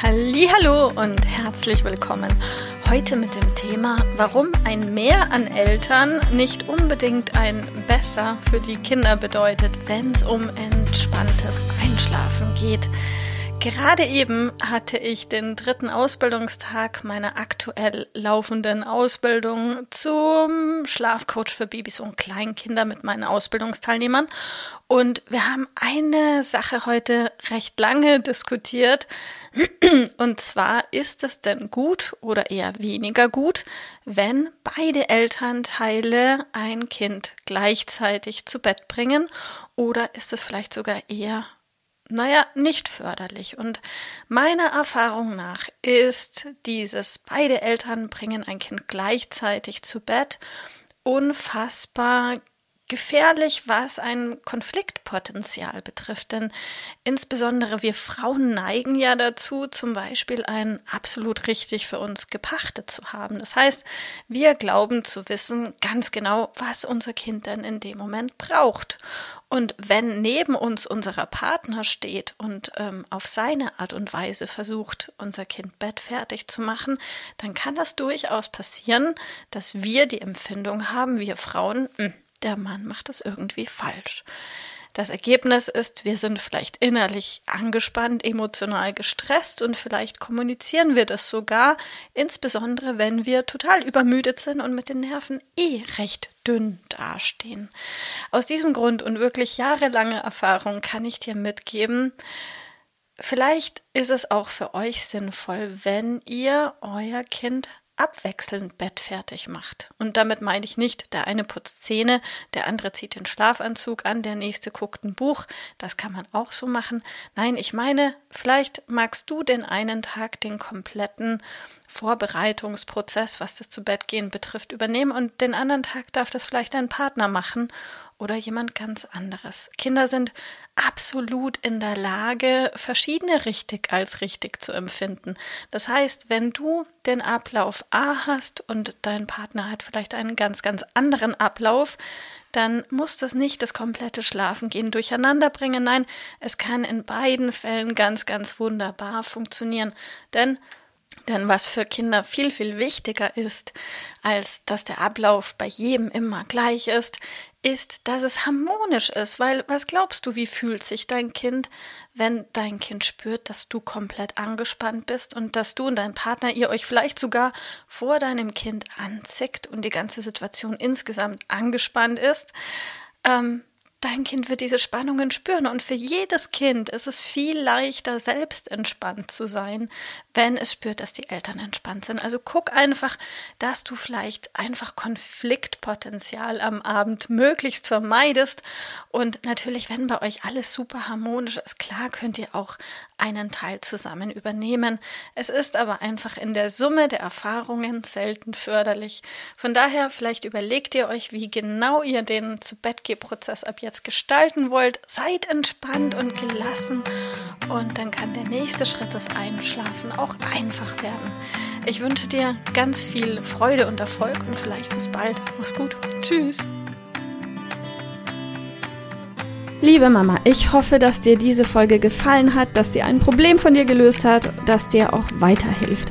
Hallo und herzlich willkommen. Heute mit dem Thema, warum ein Mehr an Eltern nicht unbedingt ein Besser für die Kinder bedeutet, wenn es um entspanntes Einschlafen geht. Gerade eben hatte ich den dritten Ausbildungstag meiner aktuell laufenden Ausbildung zum Schlafcoach für Babys und Kleinkinder mit meinen Ausbildungsteilnehmern. Und wir haben eine Sache heute recht lange diskutiert. Und zwar ist es denn gut oder eher weniger gut, wenn beide Elternteile ein Kind gleichzeitig zu Bett bringen? Oder ist es vielleicht sogar eher naja, nicht förderlich. Und meiner Erfahrung nach ist dieses, beide Eltern bringen ein Kind gleichzeitig zu Bett, unfassbar gefährlich, was ein Konfliktpotenzial betrifft. Denn insbesondere wir Frauen neigen ja dazu, zum Beispiel ein absolut richtig für uns gepachtet zu haben. Das heißt, wir glauben zu wissen ganz genau, was unser Kind denn in dem Moment braucht. Und wenn neben uns unser Partner steht und ähm, auf seine Art und Weise versucht, unser Kind bettfertig zu machen, dann kann das durchaus passieren, dass wir die Empfindung haben, wir Frauen, mh, hm, der Mann macht das irgendwie falsch. Das Ergebnis ist, wir sind vielleicht innerlich angespannt, emotional gestresst und vielleicht kommunizieren wir das sogar, insbesondere wenn wir total übermüdet sind und mit den Nerven eh recht dünn dastehen. Aus diesem Grund und wirklich jahrelange Erfahrung kann ich dir mitgeben, vielleicht ist es auch für euch sinnvoll, wenn ihr euer Kind abwechselnd Bett fertig macht. Und damit meine ich nicht, der eine putzt Zähne, der andere zieht den Schlafanzug an, der nächste guckt ein Buch. Das kann man auch so machen. Nein, ich meine, vielleicht magst du den einen Tag den kompletten Vorbereitungsprozess, was das zu Bett gehen betrifft, übernehmen und den anderen Tag darf das vielleicht dein Partner machen oder jemand ganz anderes. Kinder sind absolut in der Lage, verschiedene richtig als richtig zu empfinden. Das heißt, wenn du den Ablauf A hast und dein Partner hat vielleicht einen ganz, ganz anderen Ablauf, dann muss das nicht das komplette Schlafengehen durcheinander bringen. Nein, es kann in beiden Fällen ganz, ganz wunderbar funktionieren. Denn denn was für Kinder viel, viel wichtiger ist, als dass der Ablauf bei jedem immer gleich ist, ist, dass es harmonisch ist, weil was glaubst du, wie fühlt sich dein Kind, wenn dein Kind spürt, dass du komplett angespannt bist und dass du und dein Partner ihr euch vielleicht sogar vor deinem Kind anzickt und die ganze Situation insgesamt angespannt ist? Ähm, dein Kind wird diese Spannungen spüren. Und für jedes Kind ist es viel leichter, selbst entspannt zu sein, wenn es spürt, dass die Eltern entspannt sind. Also guck einfach, dass du vielleicht einfach Konfliktpotenzial am Abend möglichst vermeidest. Und natürlich, wenn bei euch alles super harmonisch ist, klar könnt ihr auch einen Teil zusammen übernehmen. Es ist aber einfach in der Summe der Erfahrungen selten förderlich. Von daher, vielleicht überlegt ihr euch, wie genau ihr den zu Bett Prozess ab jetzt gestalten wollt. Seid entspannt und gelassen und dann kann der nächste Schritt des Einschlafen auch einfach werden. Ich wünsche dir ganz viel Freude und Erfolg und vielleicht bis bald. Mach's gut. Tschüss. Liebe Mama, ich hoffe, dass dir diese Folge gefallen hat, dass sie ein Problem von dir gelöst hat, dass dir auch weiterhilft.